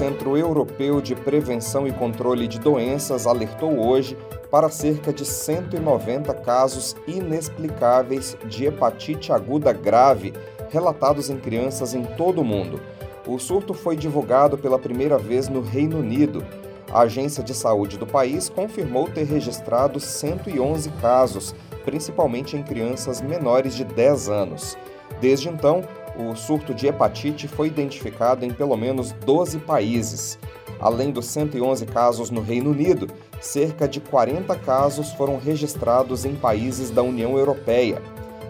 Centro Europeu de Prevenção e Controle de Doenças alertou hoje para cerca de 190 casos inexplicáveis de hepatite aguda grave relatados em crianças em todo o mundo. O surto foi divulgado pela primeira vez no Reino Unido. A Agência de Saúde do país confirmou ter registrado 111 casos, principalmente em crianças menores de 10 anos. Desde então, o surto de hepatite foi identificado em pelo menos 12 países. Além dos 111 casos no Reino Unido, cerca de 40 casos foram registrados em países da União Europeia.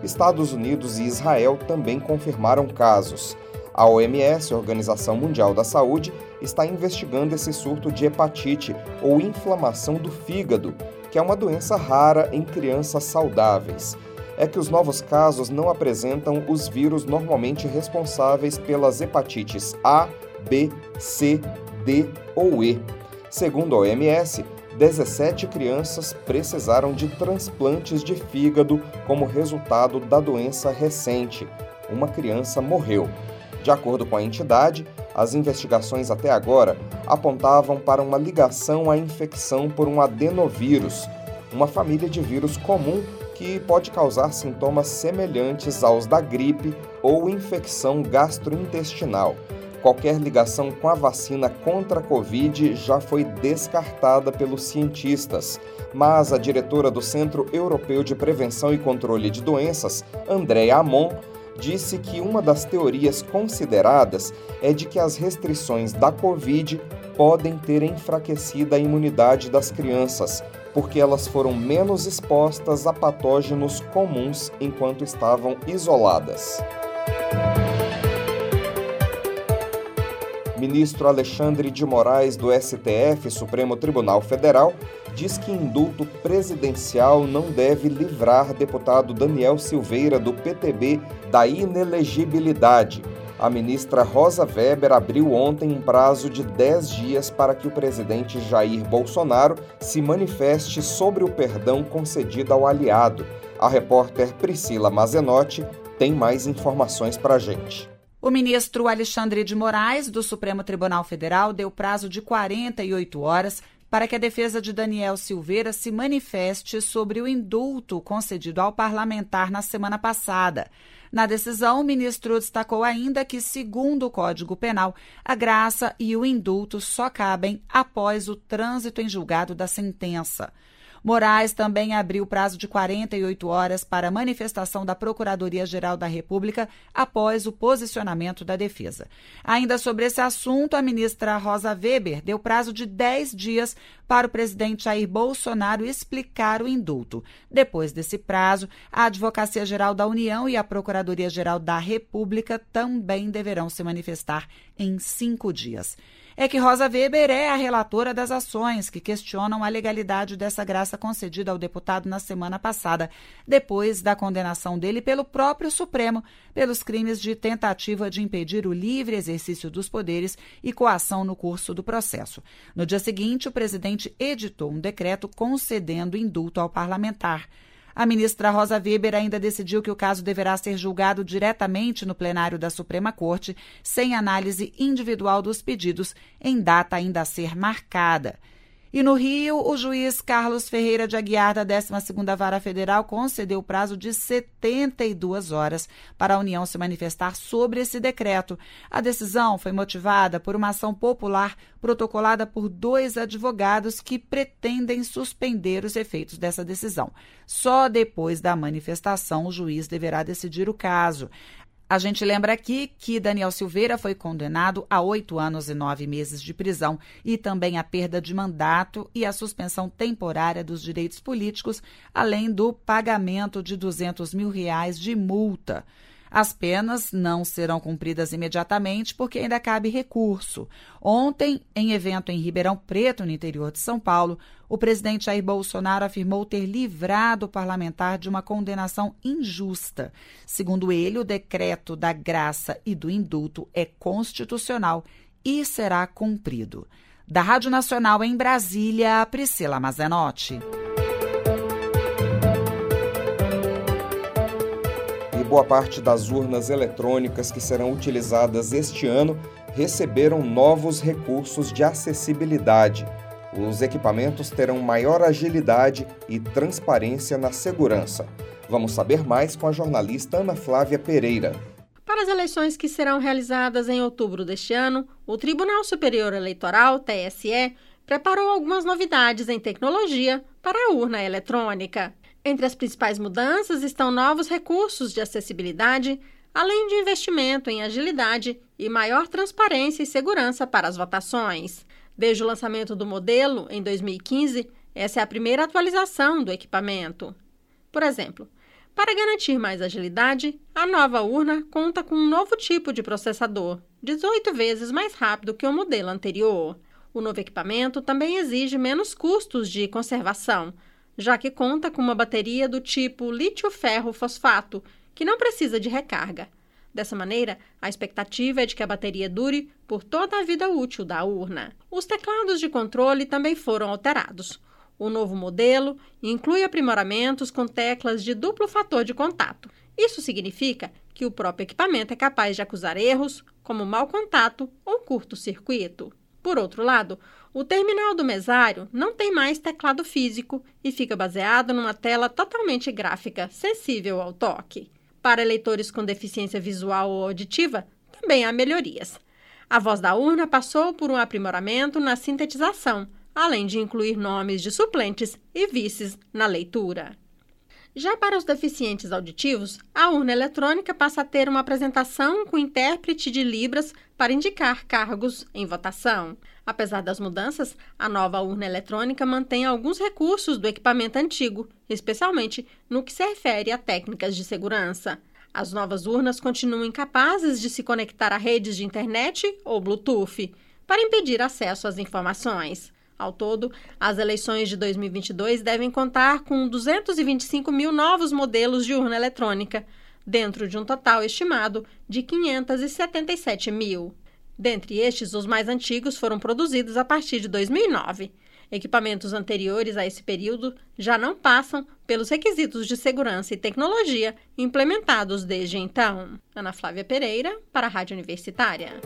Estados Unidos e Israel também confirmaram casos. A OMS, Organização Mundial da Saúde, está investigando esse surto de hepatite ou inflamação do fígado, que é uma doença rara em crianças saudáveis. É que os novos casos não apresentam os vírus normalmente responsáveis pelas hepatites A, B, C, D ou E. Segundo a OMS, 17 crianças precisaram de transplantes de fígado como resultado da doença recente. Uma criança morreu. De acordo com a entidade, as investigações até agora apontavam para uma ligação à infecção por um adenovírus, uma família de vírus comum que pode causar sintomas semelhantes aos da gripe ou infecção gastrointestinal. Qualquer ligação com a vacina contra a Covid já foi descartada pelos cientistas, mas a diretora do Centro Europeu de Prevenção e Controle de Doenças, Andréa Amon, disse que uma das teorias consideradas é de que as restrições da Covid podem ter enfraquecido a imunidade das crianças, porque elas foram menos expostas a patógenos comuns enquanto estavam isoladas. Ministro Alexandre de Moraes, do STF, Supremo Tribunal Federal, diz que indulto presidencial não deve livrar deputado Daniel Silveira, do PTB, da inelegibilidade. A ministra Rosa Weber abriu ontem um prazo de 10 dias para que o presidente Jair Bolsonaro se manifeste sobre o perdão concedido ao aliado. A repórter Priscila Mazenotti tem mais informações para a gente. O ministro Alexandre de Moraes, do Supremo Tribunal Federal, deu prazo de 48 horas para que a defesa de Daniel Silveira se manifeste sobre o indulto concedido ao parlamentar na semana passada. Na decisão, o ministro destacou ainda que, segundo o Código Penal, a graça e o indulto só cabem após o trânsito em julgado da sentença. Moraes também abriu prazo de 48 horas para manifestação da Procuradoria-Geral da República após o posicionamento da defesa. Ainda sobre esse assunto, a ministra Rosa Weber deu prazo de 10 dias para o presidente Jair Bolsonaro explicar o indulto. Depois desse prazo, a Advocacia Geral da União e a Procuradoria-Geral da República também deverão se manifestar em cinco dias é que Rosa Weber é a relatora das ações que questionam a legalidade dessa graça concedida ao deputado na semana passada, depois da condenação dele pelo próprio Supremo pelos crimes de tentativa de impedir o livre exercício dos poderes e coação no curso do processo. No dia seguinte, o presidente editou um decreto concedendo indulto ao parlamentar. A ministra Rosa Weber ainda decidiu que o caso deverá ser julgado diretamente no plenário da Suprema Corte, sem análise individual dos pedidos, em data ainda a ser marcada. E no Rio, o juiz Carlos Ferreira de Aguiar, da 12ª Vara Federal, concedeu prazo de 72 horas para a União se manifestar sobre esse decreto. A decisão foi motivada por uma ação popular protocolada por dois advogados que pretendem suspender os efeitos dessa decisão. Só depois da manifestação o juiz deverá decidir o caso. A gente lembra aqui que Daniel Silveira foi condenado a oito anos e nove meses de prisão e também a perda de mandato e a suspensão temporária dos direitos políticos, além do pagamento de 200 mil reais de multa. As penas não serão cumpridas imediatamente porque ainda cabe recurso. Ontem, em evento em Ribeirão Preto, no interior de São Paulo, o presidente Jair Bolsonaro afirmou ter livrado o parlamentar de uma condenação injusta. Segundo ele, o decreto da graça e do indulto é constitucional e será cumprido. Da Rádio Nacional em Brasília, Priscila Mazenotti. Boa parte das urnas eletrônicas que serão utilizadas este ano receberam novos recursos de acessibilidade. Os equipamentos terão maior agilidade e transparência na segurança. Vamos saber mais com a jornalista Ana Flávia Pereira. Para as eleições que serão realizadas em outubro deste ano, o Tribunal Superior Eleitoral, TSE, preparou algumas novidades em tecnologia para a urna eletrônica. Entre as principais mudanças estão novos recursos de acessibilidade, além de investimento em agilidade e maior transparência e segurança para as votações. Desde o lançamento do modelo, em 2015, essa é a primeira atualização do equipamento. Por exemplo, para garantir mais agilidade, a nova urna conta com um novo tipo de processador, 18 vezes mais rápido que o modelo anterior. O novo equipamento também exige menos custos de conservação, já que conta com uma bateria do tipo lítio-ferro-fosfato, que não precisa de recarga. Dessa maneira, a expectativa é de que a bateria dure por toda a vida útil da urna. Os teclados de controle também foram alterados. O novo modelo inclui aprimoramentos com teclas de duplo fator de contato. Isso significa que o próprio equipamento é capaz de acusar erros, como mau contato ou curto-circuito. Por outro lado, o terminal do mesário não tem mais teclado físico e fica baseado numa tela totalmente gráfica, sensível ao toque. Para eleitores com deficiência visual ou auditiva, também há melhorias. A voz da urna passou por um aprimoramento na sintetização, além de incluir nomes de suplentes e vices na leitura. Já para os deficientes auditivos, a urna eletrônica passa a ter uma apresentação com intérprete de Libras para indicar cargos em votação. Apesar das mudanças, a nova urna eletrônica mantém alguns recursos do equipamento antigo, especialmente no que se refere a técnicas de segurança. As novas urnas continuam incapazes de se conectar a redes de internet ou Bluetooth para impedir acesso às informações. Ao todo, as eleições de 2022 devem contar com 225 mil novos modelos de urna eletrônica, dentro de um total estimado de 577 mil. Dentre estes, os mais antigos foram produzidos a partir de 2009. Equipamentos anteriores a esse período já não passam pelos requisitos de segurança e tecnologia implementados desde então. Ana Flávia Pereira, para a Rádio Universitária.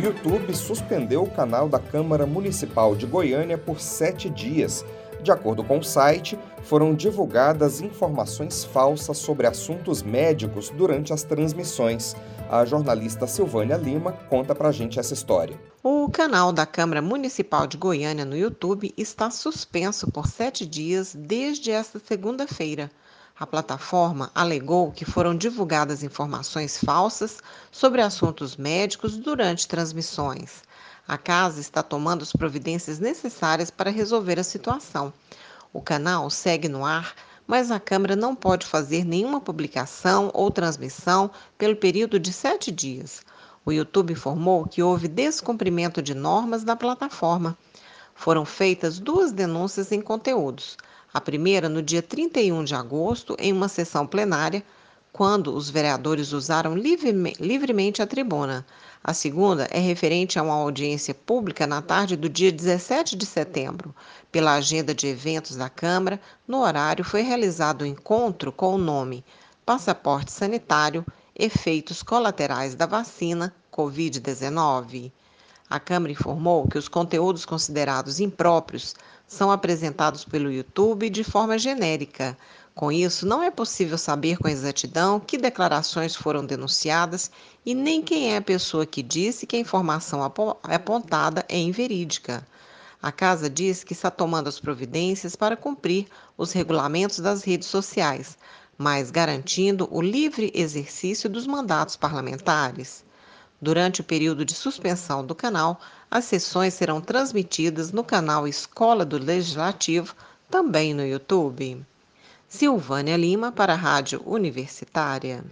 YouTube suspendeu o canal da Câmara Municipal de Goiânia por sete dias. De acordo com o site, foram divulgadas informações falsas sobre assuntos médicos durante as transmissões. A jornalista Silvânia Lima conta pra gente essa história. O canal da Câmara Municipal de Goiânia no YouTube está suspenso por sete dias desde esta segunda-feira. A plataforma alegou que foram divulgadas informações falsas sobre assuntos médicos durante transmissões. A casa está tomando as providências necessárias para resolver a situação. O canal segue no ar, mas a Câmara não pode fazer nenhuma publicação ou transmissão pelo período de sete dias. O YouTube informou que houve descumprimento de normas da plataforma. Foram feitas duas denúncias em conteúdos. A primeira no dia 31 de agosto, em uma sessão plenária, quando os vereadores usaram livremente a tribuna. A segunda é referente a uma audiência pública na tarde do dia 17 de setembro. Pela agenda de eventos da Câmara, no horário foi realizado o um encontro com o nome Passaporte Sanitário Efeitos Colaterais da Vacina Covid-19. A Câmara informou que os conteúdos considerados impróprios são apresentados pelo YouTube de forma genérica. Com isso, não é possível saber com exatidão que declarações foram denunciadas e nem quem é a pessoa que disse que a informação apontada é inverídica. A casa diz que está tomando as providências para cumprir os regulamentos das redes sociais, mas garantindo o livre exercício dos mandatos parlamentares. Durante o período de suspensão do canal, as sessões serão transmitidas no canal Escola do Legislativo, também no YouTube. Silvânia Lima para a Rádio Universitária.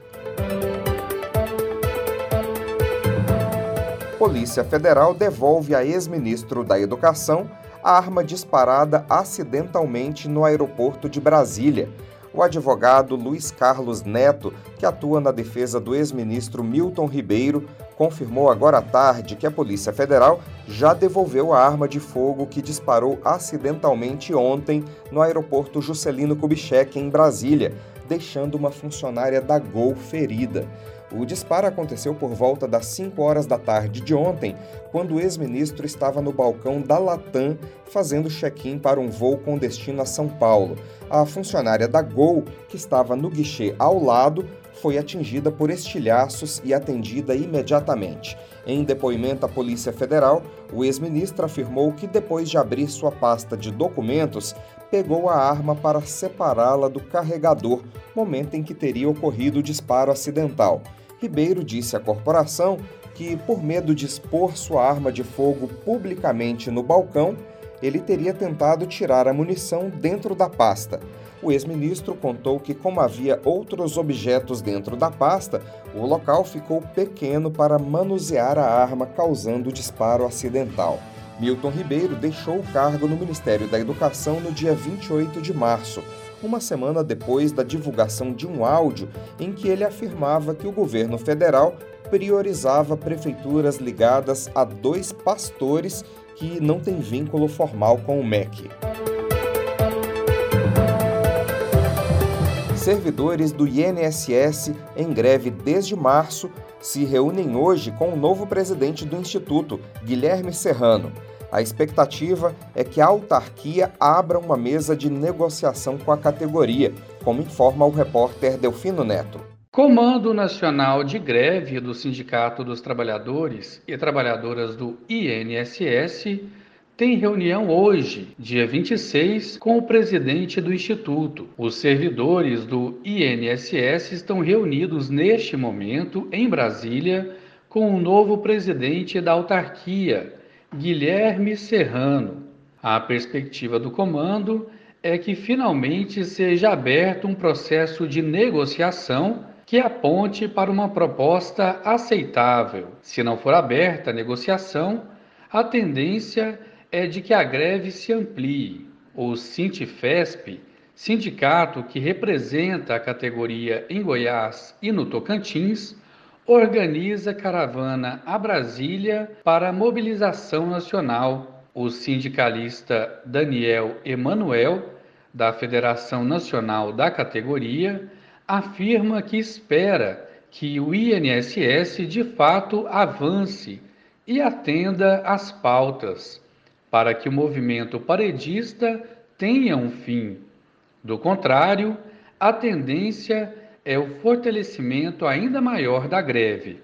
Polícia Federal devolve a ex-ministro da Educação a arma disparada acidentalmente no aeroporto de Brasília. O advogado Luiz Carlos Neto, que atua na defesa do ex-ministro Milton Ribeiro, confirmou agora à tarde que a Polícia Federal já devolveu a arma de fogo que disparou acidentalmente ontem no aeroporto Juscelino Kubitschek, em Brasília, deixando uma funcionária da Gol ferida. O disparo aconteceu por volta das 5 horas da tarde de ontem, quando o ex-ministro estava no balcão da Latam fazendo check-in para um voo com destino a São Paulo. A funcionária da Gol, que estava no guichê ao lado, foi atingida por estilhaços e atendida imediatamente. Em depoimento à Polícia Federal, o ex-ministro afirmou que depois de abrir sua pasta de documentos, pegou a arma para separá-la do carregador, momento em que teria ocorrido o disparo acidental. Ribeiro disse à corporação que, por medo de expor sua arma de fogo publicamente no balcão, ele teria tentado tirar a munição dentro da pasta. O ex-ministro contou que, como havia outros objetos dentro da pasta, o local ficou pequeno para manusear a arma, causando o disparo acidental. Milton Ribeiro deixou o cargo no Ministério da Educação no dia 28 de março, uma semana depois da divulgação de um áudio em que ele afirmava que o governo federal priorizava prefeituras ligadas a dois pastores que não têm vínculo formal com o MEC. Servidores do INSS em greve desde março se reúnem hoje com o novo presidente do Instituto, Guilherme Serrano. A expectativa é que a autarquia abra uma mesa de negociação com a categoria, como informa o repórter Delfino Neto. Comando Nacional de Greve do Sindicato dos Trabalhadores e Trabalhadoras do INSS tem reunião hoje, dia 26, com o presidente do Instituto. Os servidores do INSS estão reunidos neste momento em Brasília com o novo presidente da autarquia, Guilherme Serrano. A perspectiva do comando é que finalmente seja aberto um processo de negociação que aponte para uma proposta aceitável. Se não for aberta a negociação, a tendência é de que a greve se amplie. O Sintifesp, sindicato que representa a categoria em Goiás e no Tocantins, organiza caravana a Brasília para mobilização nacional. O sindicalista Daniel Emanuel, da Federação Nacional da Categoria, afirma que espera que o INSS de fato avance e atenda às pautas, para que o movimento paredista tenha um fim. Do contrário, a tendência é o fortalecimento ainda maior da greve.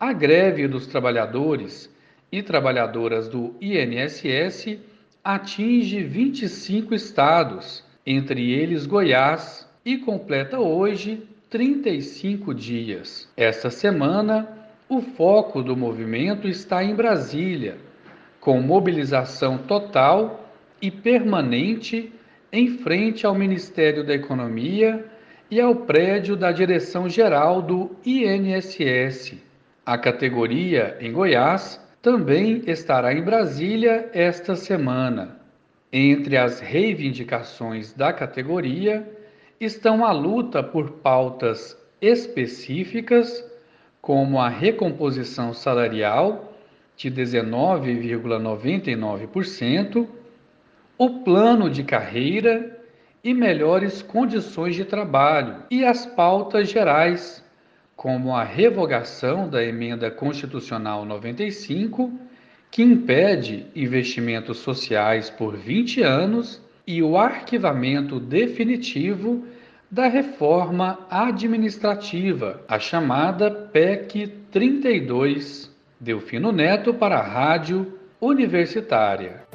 A greve dos trabalhadores e trabalhadoras do INSS atinge 25 estados, entre eles Goiás, e completa hoje 35 dias. Esta semana, o foco do movimento está em Brasília, com mobilização total e permanente em frente ao Ministério da Economia e ao prédio da Direção-Geral do INSS. A categoria em Goiás também estará em Brasília esta semana. Entre as reivindicações da categoria estão a luta por pautas específicas, como a recomposição salarial de 19,99%, o plano de carreira e melhores condições de trabalho, e as pautas gerais, como a revogação da emenda constitucional 95, que impede investimentos sociais por 20 anos, e o arquivamento definitivo da reforma administrativa, a chamada PEC 32. Delfino Neto para a Rádio Universitária.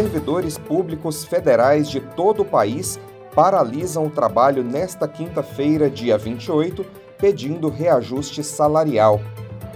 Servidores públicos federais de todo o país paralisam o trabalho nesta quinta-feira, dia 28, pedindo reajuste salarial.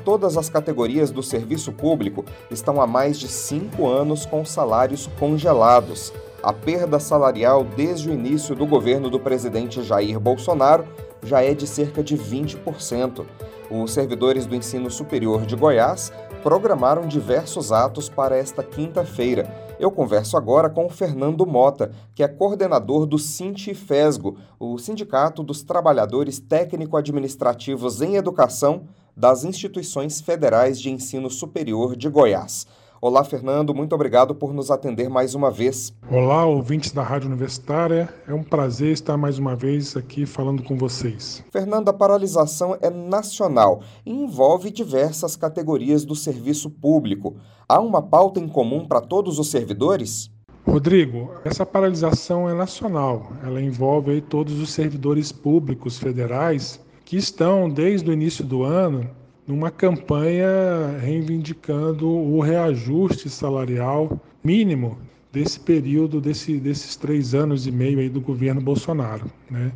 Todas as categorias do serviço público estão há mais de cinco anos com salários congelados. A perda salarial desde o início do governo do presidente Jair Bolsonaro já é de cerca de 20%. Os servidores do ensino superior de Goiás programaram diversos atos para esta quinta-feira. Eu converso agora com Fernando Mota, que é coordenador do Sintifesgo, o Sindicato dos Trabalhadores Técnico-Administrativos em Educação das Instituições Federais de Ensino Superior de Goiás. Olá, Fernando, muito obrigado por nos atender mais uma vez. Olá, ouvintes da Rádio Universitária. É um prazer estar mais uma vez aqui falando com vocês. Fernando, a paralisação é nacional e envolve diversas categorias do serviço público. Há uma pauta em comum para todos os servidores? Rodrigo, essa paralisação é nacional. Ela envolve todos os servidores públicos federais que estão, desde o início do ano, numa campanha reivindicando o reajuste salarial mínimo desse período, desse, desses três anos e meio aí do governo Bolsonaro. Né?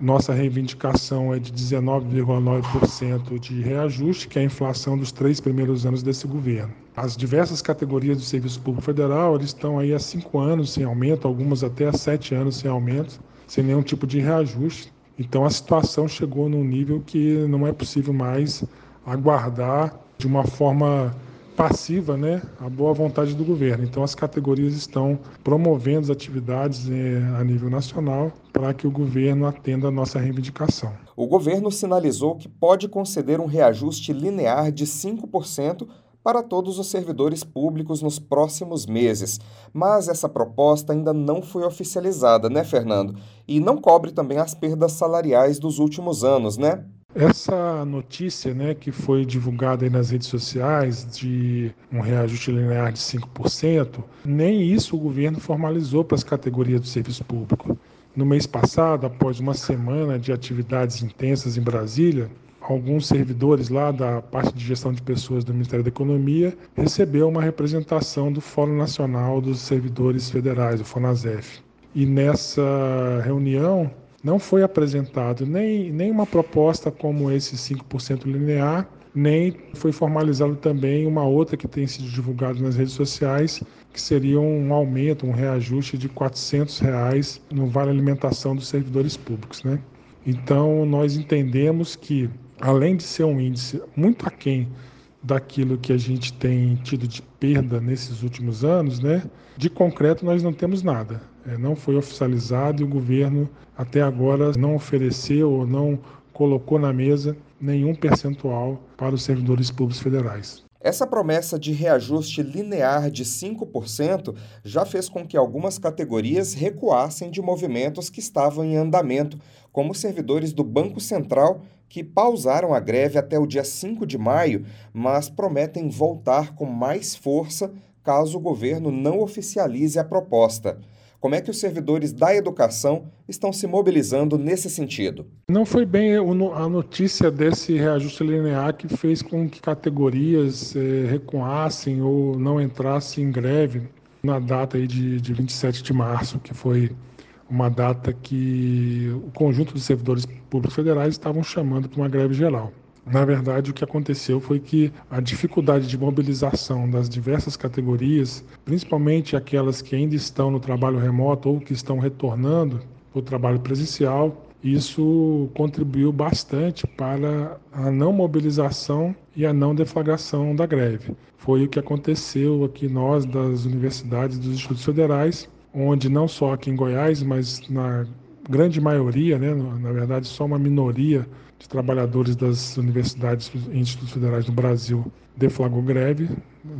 Nossa reivindicação é de 19,9% de reajuste, que é a inflação dos três primeiros anos desse governo. As diversas categorias do Serviço Público Federal eles estão aí há cinco anos sem aumento, algumas até há sete anos sem aumento, sem nenhum tipo de reajuste. Então a situação chegou num nível que não é possível mais aguardar de uma forma passiva né, a boa vontade do governo. Então, as categorias estão promovendo as atividades eh, a nível nacional para que o governo atenda a nossa reivindicação. O governo sinalizou que pode conceder um reajuste linear de 5% para todos os servidores públicos nos próximos meses. Mas essa proposta ainda não foi oficializada, né, Fernando? E não cobre também as perdas salariais dos últimos anos, né? Essa notícia né, que foi divulgada nas redes sociais de um reajuste linear de 5%, nem isso o governo formalizou para as categorias do serviço público. No mês passado, após uma semana de atividades intensas em Brasília, alguns servidores lá da parte de gestão de pessoas do Ministério da Economia recebeu uma representação do Fórum Nacional dos Servidores Federais, o FONASEF. E nessa reunião, não foi apresentado nem, nem uma proposta como esse 5% linear, nem foi formalizado também uma outra que tem sido divulgada nas redes sociais, que seria um aumento, um reajuste de 400 reais no vale alimentação dos servidores públicos. Né? Então, nós entendemos que, além de ser um índice muito aquém daquilo que a gente tem tido de perda nesses últimos anos, né? De concreto nós não temos nada. É, não foi oficializado e o governo até agora não ofereceu ou não colocou na mesa nenhum percentual para os servidores públicos federais. Essa promessa de reajuste linear de 5% já fez com que algumas categorias recuassem de movimentos que estavam em andamento, como servidores do Banco Central, que pausaram a greve até o dia 5 de maio, mas prometem voltar com mais força caso o governo não oficialize a proposta. Como é que os servidores da educação estão se mobilizando nesse sentido? Não foi bem a notícia desse reajuste linear que fez com que categorias eh, recuassem ou não entrassem em greve na data de, de 27 de março, que foi uma data que o conjunto dos servidores públicos federais estavam chamando para uma greve geral. Na verdade, o que aconteceu foi que a dificuldade de mobilização das diversas categorias, principalmente aquelas que ainda estão no trabalho remoto ou que estão retornando para o trabalho presencial, isso contribuiu bastante para a não mobilização e a não deflagração da greve. Foi o que aconteceu aqui nós das universidades dos institutos federais, onde não só aqui em Goiás, mas na grande maioria, né, na verdade só uma minoria de trabalhadores das universidades e institutos federais do Brasil deflagrou greve,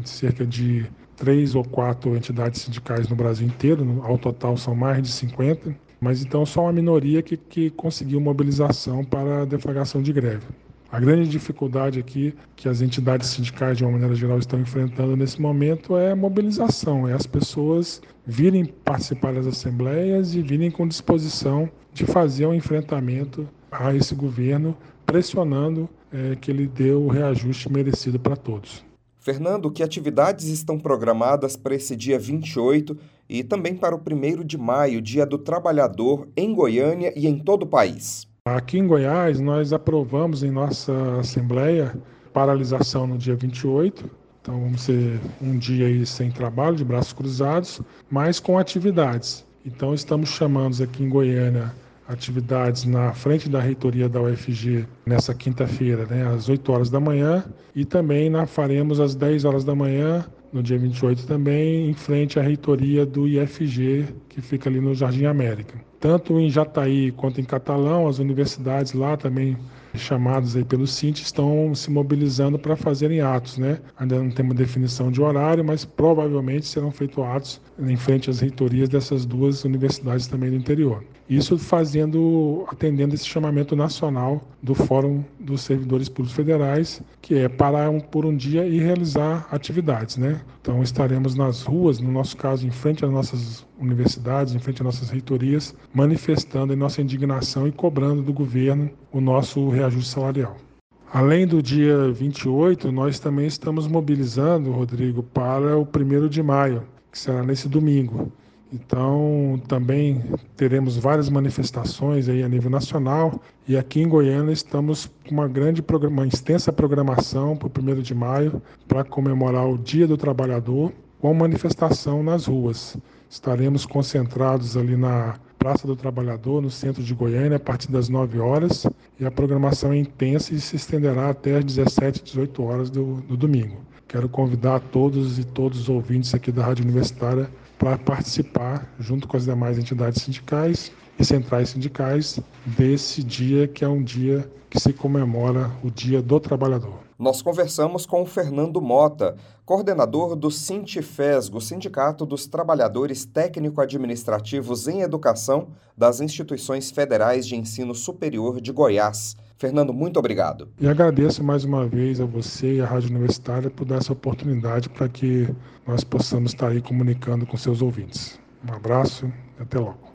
cerca de três ou quatro entidades sindicais no Brasil inteiro, ao total são mais de 50, mas então só uma minoria que, que conseguiu mobilização para a deflagração de greve. A grande dificuldade aqui que as entidades sindicais, de uma maneira geral, estão enfrentando nesse momento é a mobilização, é as pessoas virem participar das assembleias e virem com disposição de fazer um enfrentamento a esse governo, pressionando é, que ele dê o reajuste merecido para todos. Fernando, que atividades estão programadas para esse dia 28 e também para o 1 de maio, Dia do Trabalhador, em Goiânia e em todo o país? Aqui em Goiás, nós aprovamos em nossa Assembleia paralisação no dia 28, Então vamos ser um dia aí sem trabalho, de braços cruzados, mas com atividades. Então estamos chamando aqui em Goiânia atividades na frente da reitoria da UFG nessa quinta-feira, né, às 8 horas da manhã, e também na faremos às 10 horas da manhã, no dia 28 também, em frente à reitoria do IFG, que fica ali no Jardim América. Tanto em Jataí quanto em Catalão, as universidades lá também chamados aí pelo Cint estão se mobilizando para fazerem atos, né? Ainda não tem uma definição de horário, mas provavelmente serão feitos atos em frente às reitorias dessas duas universidades também do interior. Isso fazendo, atendendo esse chamamento nacional do Fórum dos Servidores Públicos Federais, que é parar um, por um dia e realizar atividades, né? Então estaremos nas ruas, no nosso caso, em frente às nossas universidades, em frente às nossas reitorias, manifestando a nossa indignação e cobrando do governo o nosso reajuste salarial. Além do dia 28, nós também estamos mobilizando, Rodrigo, para o 1 de maio, que será nesse domingo. Então, também teremos várias manifestações aí a nível nacional e aqui em Goiânia estamos com uma grande uma extensa programação para o 1 de maio para comemorar o Dia do Trabalhador com manifestação nas ruas. Estaremos concentrados ali na Praça do Trabalhador, no centro de Goiânia, a partir das 9 horas e a programação é intensa e se estenderá até as 17, 18 horas do, do domingo. Quero convidar todos e todos os ouvintes aqui da Rádio Universitária para participar, junto com as demais entidades sindicais e centrais sindicais, desse dia que é um dia que se comemora o Dia do Trabalhador. Nós conversamos com o Fernando Mota, coordenador do Sintifesgo, Sindicato dos Trabalhadores Técnico-Administrativos em Educação das Instituições Federais de Ensino Superior de Goiás. Fernando, muito obrigado. E agradeço mais uma vez a você e à Rádio Universitária por dar essa oportunidade para que nós possamos estar aí comunicando com seus ouvintes. Um abraço e até logo.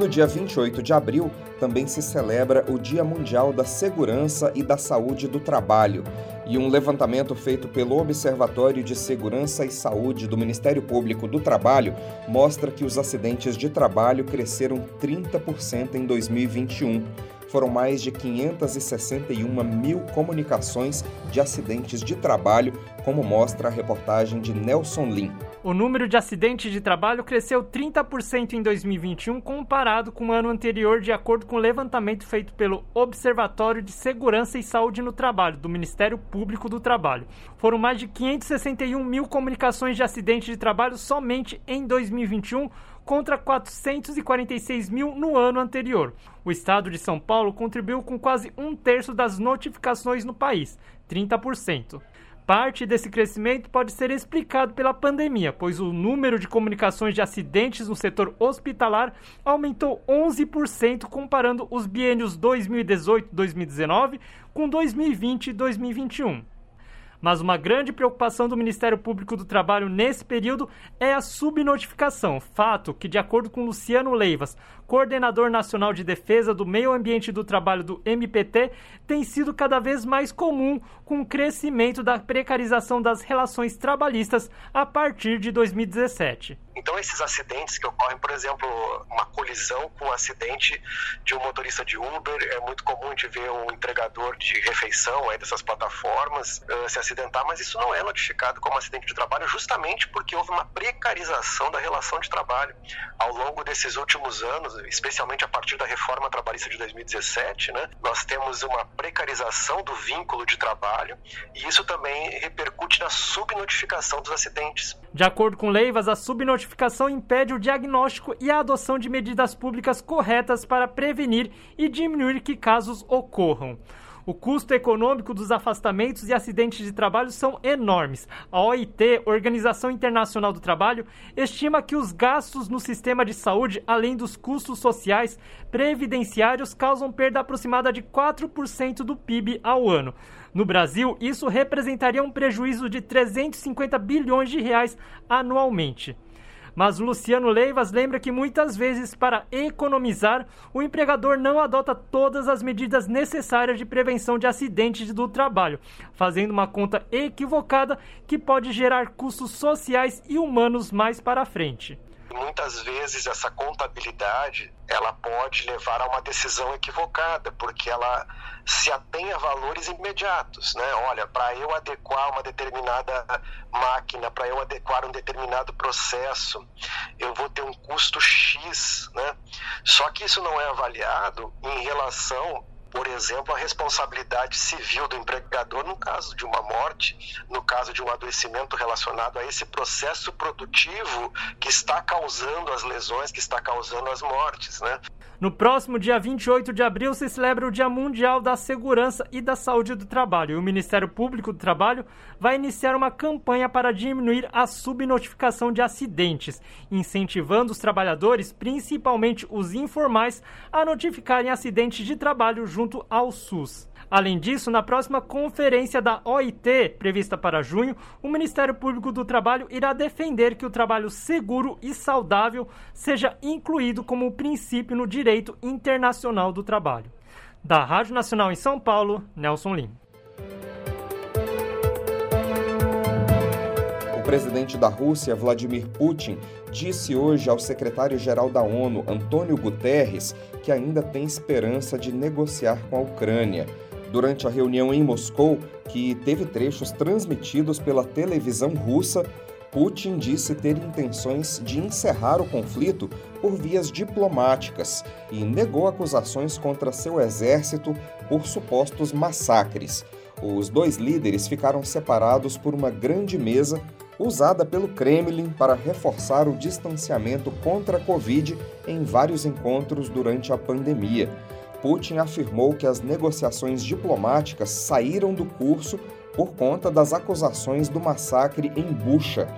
No dia 28 de abril também se celebra o Dia Mundial da Segurança e da Saúde do Trabalho. E um levantamento feito pelo Observatório de Segurança e Saúde do Ministério Público do Trabalho mostra que os acidentes de trabalho cresceram 30% em 2021 foram mais de 561 mil comunicações de acidentes de trabalho, como mostra a reportagem de Nelson Lin. O número de acidentes de trabalho cresceu 30% em 2021 comparado com o ano anterior, de acordo com o levantamento feito pelo Observatório de Segurança e Saúde no Trabalho, do Ministério Público do Trabalho. Foram mais de 561 mil comunicações de acidentes de trabalho somente em 2021, contra 446 mil no ano anterior. O estado de São Paulo contribuiu com quase um terço das notificações no país, 30%. Parte desse crescimento pode ser explicado pela pandemia, pois o número de comunicações de acidentes no setor hospitalar aumentou 11% comparando os biênios 2018-2019 com 2020 e 2021. Mas uma grande preocupação do Ministério Público do Trabalho nesse período é a subnotificação, fato que, de acordo com Luciano Leivas, coordenador nacional de defesa do meio ambiente do trabalho do MPT, tem sido cada vez mais comum com o crescimento da precarização das relações trabalhistas a partir de 2017. Então, esses acidentes que ocorrem, por exemplo, uma colisão com um acidente de um motorista de Uber, é muito comum de ver um entregador de refeição aí dessas plataformas uh, se acidentar, mas isso não é notificado como acidente de trabalho justamente porque houve uma precarização da relação de trabalho. Ao longo desses últimos anos, especialmente a partir da reforma trabalhista de 2017, né, nós temos uma precarização do vínculo de trabalho e isso também repercute na subnotificação dos acidentes. De acordo com Leivas, a subnotificação notificação impede o diagnóstico e a adoção de medidas públicas corretas para prevenir e diminuir que casos ocorram. O custo econômico dos afastamentos e acidentes de trabalho são enormes. A OIT, Organização Internacional do Trabalho, estima que os gastos no sistema de saúde, além dos custos sociais, previdenciários, causam perda aproximada de 4% do PIB ao ano. No Brasil, isso representaria um prejuízo de 350 bilhões de reais anualmente. Mas Luciano Leivas lembra que muitas vezes, para economizar, o empregador não adota todas as medidas necessárias de prevenção de acidentes do trabalho, fazendo uma conta equivocada que pode gerar custos sociais e humanos mais para frente. Muitas vezes essa contabilidade ela pode levar a uma decisão equivocada, porque ela se atém a valores imediatos, né? Olha, para eu adequar uma determinada máquina, para eu adequar um determinado processo, eu vou ter um custo X, né? Só que isso não é avaliado em relação por exemplo, a responsabilidade civil do empregador no caso de uma morte, no caso de um adoecimento relacionado a esse processo produtivo que está causando as lesões, que está causando as mortes, né? No próximo dia 28 de abril se celebra o Dia Mundial da Segurança e da Saúde do Trabalho. E o Ministério Público do Trabalho vai iniciar uma campanha para diminuir a subnotificação de acidentes, incentivando os trabalhadores, principalmente os informais, a notificarem acidentes de trabalho junto ao SUS. Além disso, na próxima conferência da OIT, prevista para junho, o Ministério Público do Trabalho irá defender que o trabalho seguro e saudável seja incluído como princípio no direito internacional do trabalho. Da Rádio Nacional em São Paulo, Nelson Lim. Presidente da Rússia, Vladimir Putin, disse hoje ao secretário-geral da ONU, Antônio Guterres, que ainda tem esperança de negociar com a Ucrânia durante a reunião em Moscou, que teve trechos transmitidos pela televisão russa, Putin disse ter intenções de encerrar o conflito por vias diplomáticas e negou acusações contra seu exército por supostos massacres. Os dois líderes ficaram separados por uma grande mesa usada pelo Kremlin para reforçar o distanciamento contra a Covid em vários encontros durante a pandemia. Putin afirmou que as negociações diplomáticas saíram do curso por conta das acusações do massacre em Bucha.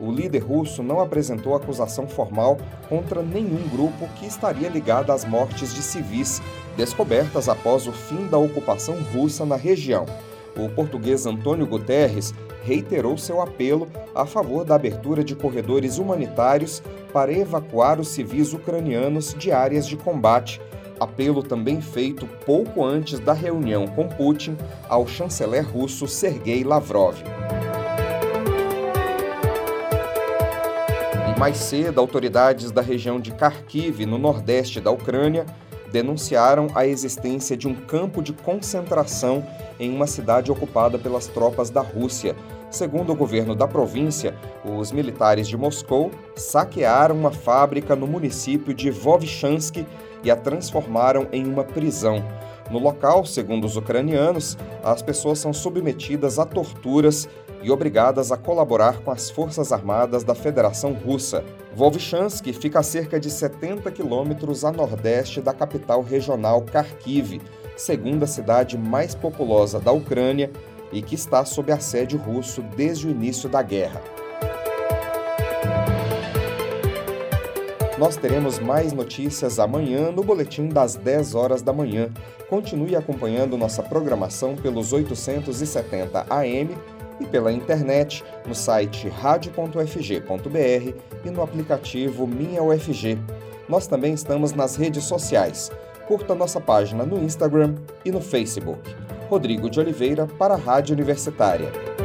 O líder russo não apresentou acusação formal contra nenhum grupo que estaria ligado às mortes de civis descobertas após o fim da ocupação russa na região. O português Antônio Guterres reiterou seu apelo a favor da abertura de corredores humanitários para evacuar os civis ucranianos de áreas de combate apelo também feito pouco antes da reunião com Putin ao chanceler russo Sergei Lavrov. E mais cedo, autoridades da região de Kharkiv, no nordeste da Ucrânia, denunciaram a existência de um campo de concentração em uma cidade ocupada pelas tropas da Rússia. Segundo o governo da província, os militares de Moscou saquearam uma fábrica no município de Vovchansky e a transformaram em uma prisão. No local, segundo os ucranianos, as pessoas são submetidas a torturas e obrigadas a colaborar com as Forças Armadas da Federação Russa. Volchansky fica a cerca de 70 quilômetros a nordeste da capital regional Kharkiv, segunda cidade mais populosa da Ucrânia e que está sob assédio russo desde o início da guerra. Nós teremos mais notícias amanhã no boletim das 10 horas da manhã. Continue acompanhando nossa programação pelos 870 AM e pela internet no site radio.ufg.br e no aplicativo Minha UFG. Nós também estamos nas redes sociais. Curta nossa página no Instagram e no Facebook. Rodrigo de Oliveira para a Rádio Universitária.